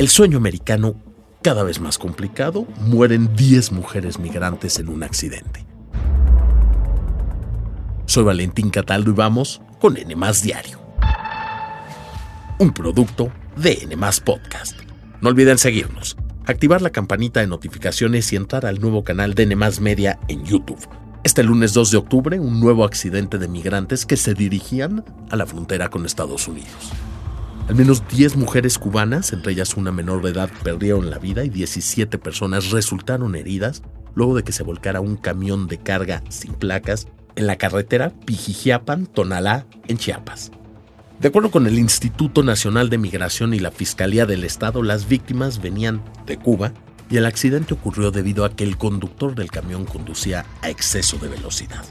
El sueño americano cada vez más complicado, mueren 10 mujeres migrantes en un accidente. Soy Valentín Cataldo y vamos con N Diario. Un producto de N Podcast. No olviden seguirnos, activar la campanita de notificaciones y entrar al nuevo canal de N Media en YouTube. Este lunes 2 de octubre, un nuevo accidente de migrantes que se dirigían a la frontera con Estados Unidos. Al menos 10 mujeres cubanas, entre ellas una menor de edad, perdieron la vida y 17 personas resultaron heridas luego de que se volcara un camión de carga sin placas en la carretera Pijijiapan-Tonalá, en Chiapas. De acuerdo con el Instituto Nacional de Migración y la Fiscalía del Estado, las víctimas venían de Cuba y el accidente ocurrió debido a que el conductor del camión conducía a exceso de velocidad.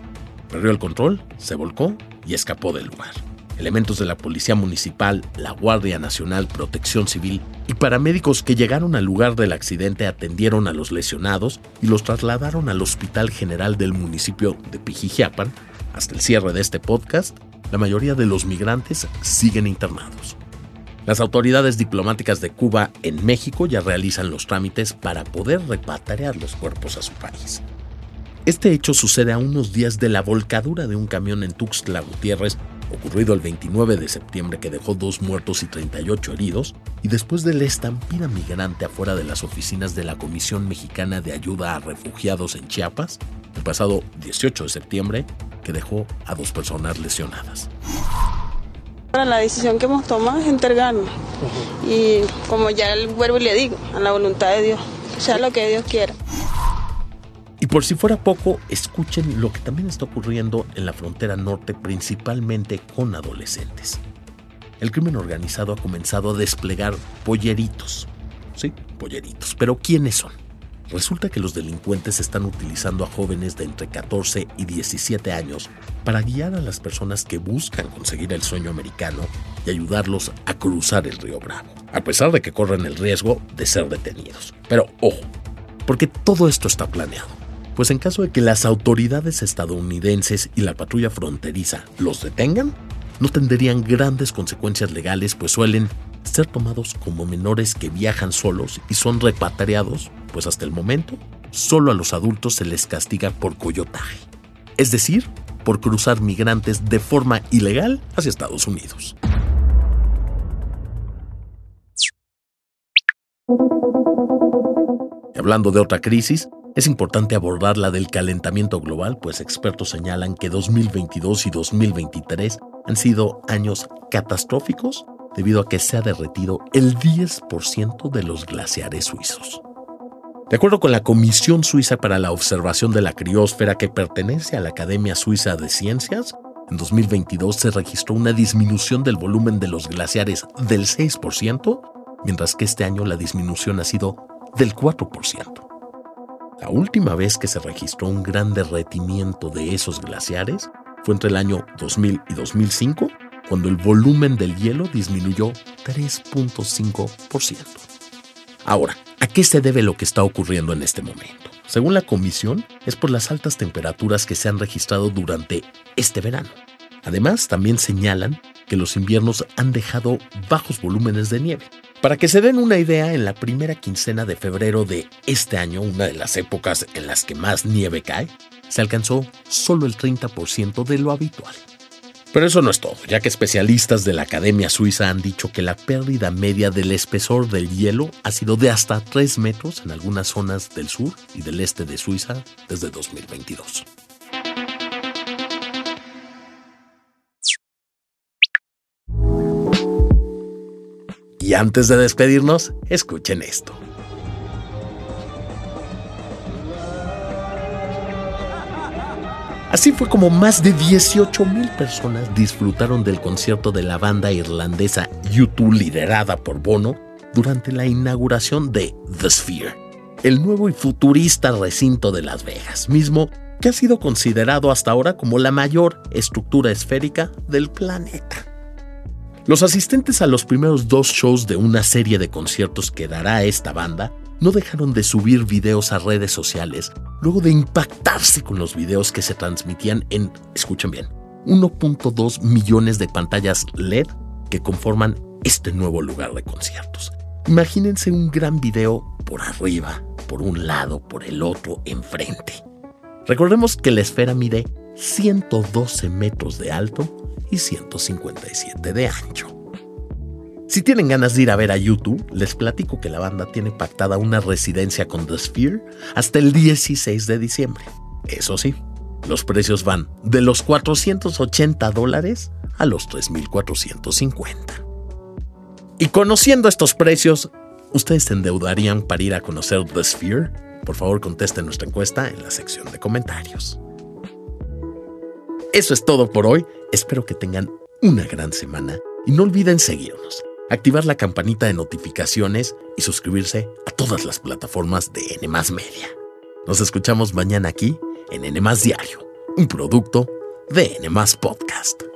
Perdió el control, se volcó y escapó del lugar. Elementos de la Policía Municipal, la Guardia Nacional, Protección Civil y paramédicos que llegaron al lugar del accidente atendieron a los lesionados y los trasladaron al Hospital General del municipio de Pijijiapan. Hasta el cierre de este podcast, la mayoría de los migrantes siguen internados. Las autoridades diplomáticas de Cuba en México ya realizan los trámites para poder repatriar los cuerpos a su país. Este hecho sucede a unos días de la volcadura de un camión en Tuxtla Gutiérrez, ocurrido el 29 de septiembre que dejó dos muertos y 38 heridos, y después de la estampida migrante afuera de las oficinas de la Comisión Mexicana de Ayuda a Refugiados en Chiapas, el pasado 18 de septiembre, que dejó a dos personas lesionadas. La decisión que hemos tomado es entregarnos y como ya el vuelvo y le digo, a la voluntad de Dios, sea lo que Dios quiera. Por si fuera poco, escuchen lo que también está ocurriendo en la frontera norte, principalmente con adolescentes. El crimen organizado ha comenzado a desplegar polleritos. Sí, polleritos. Pero ¿quiénes son? Resulta que los delincuentes están utilizando a jóvenes de entre 14 y 17 años para guiar a las personas que buscan conseguir el sueño americano y ayudarlos a cruzar el río Bravo, a pesar de que corren el riesgo de ser detenidos. Pero ojo, porque todo esto está planeado. Pues en caso de que las autoridades estadounidenses y la patrulla fronteriza los detengan, no tendrían grandes consecuencias legales, pues suelen ser tomados como menores que viajan solos y son repatriados, pues hasta el momento solo a los adultos se les castiga por coyotaje, es decir, por cruzar migrantes de forma ilegal hacia Estados Unidos. Y hablando de otra crisis, es importante abordar la del calentamiento global, pues expertos señalan que 2022 y 2023 han sido años catastróficos debido a que se ha derretido el 10% de los glaciares suizos. De acuerdo con la Comisión Suiza para la Observación de la Criósfera que pertenece a la Academia Suiza de Ciencias, en 2022 se registró una disminución del volumen de los glaciares del 6%, mientras que este año la disminución ha sido del 4%. La última vez que se registró un gran derretimiento de esos glaciares fue entre el año 2000 y 2005, cuando el volumen del hielo disminuyó 3.5%. Ahora, ¿a qué se debe lo que está ocurriendo en este momento? Según la comisión, es por las altas temperaturas que se han registrado durante este verano. Además, también señalan que los inviernos han dejado bajos volúmenes de nieve. Para que se den una idea, en la primera quincena de febrero de este año, una de las épocas en las que más nieve cae, se alcanzó solo el 30% de lo habitual. Pero eso no es todo, ya que especialistas de la Academia Suiza han dicho que la pérdida media del espesor del hielo ha sido de hasta 3 metros en algunas zonas del sur y del este de Suiza desde 2022. Y antes de despedirnos, escuchen esto. Así fue como más de 18 mil personas disfrutaron del concierto de la banda irlandesa U2 liderada por Bono durante la inauguración de The Sphere, el nuevo y futurista recinto de Las Vegas, mismo que ha sido considerado hasta ahora como la mayor estructura esférica del planeta. Los asistentes a los primeros dos shows de una serie de conciertos que dará esta banda no dejaron de subir videos a redes sociales luego de impactarse con los videos que se transmitían en, escuchen bien, 1.2 millones de pantallas LED que conforman este nuevo lugar de conciertos. Imagínense un gran video por arriba, por un lado, por el otro, enfrente. Recordemos que la esfera mide 112 metros de alto y 157 de ancho. Si tienen ganas de ir a ver a YouTube, les platico que la banda tiene pactada una residencia con The Sphere hasta el 16 de diciembre. Eso sí, los precios van de los 480 dólares a los 3.450. Y conociendo estos precios, ¿ustedes se endeudarían para ir a conocer The Sphere? Por favor, contesten nuestra encuesta en la sección de comentarios. Eso es todo por hoy. Espero que tengan una gran semana y no olviden seguirnos, activar la campanita de notificaciones y suscribirse a todas las plataformas de N Media. Nos escuchamos mañana aquí en N Diario, un producto de N Podcast.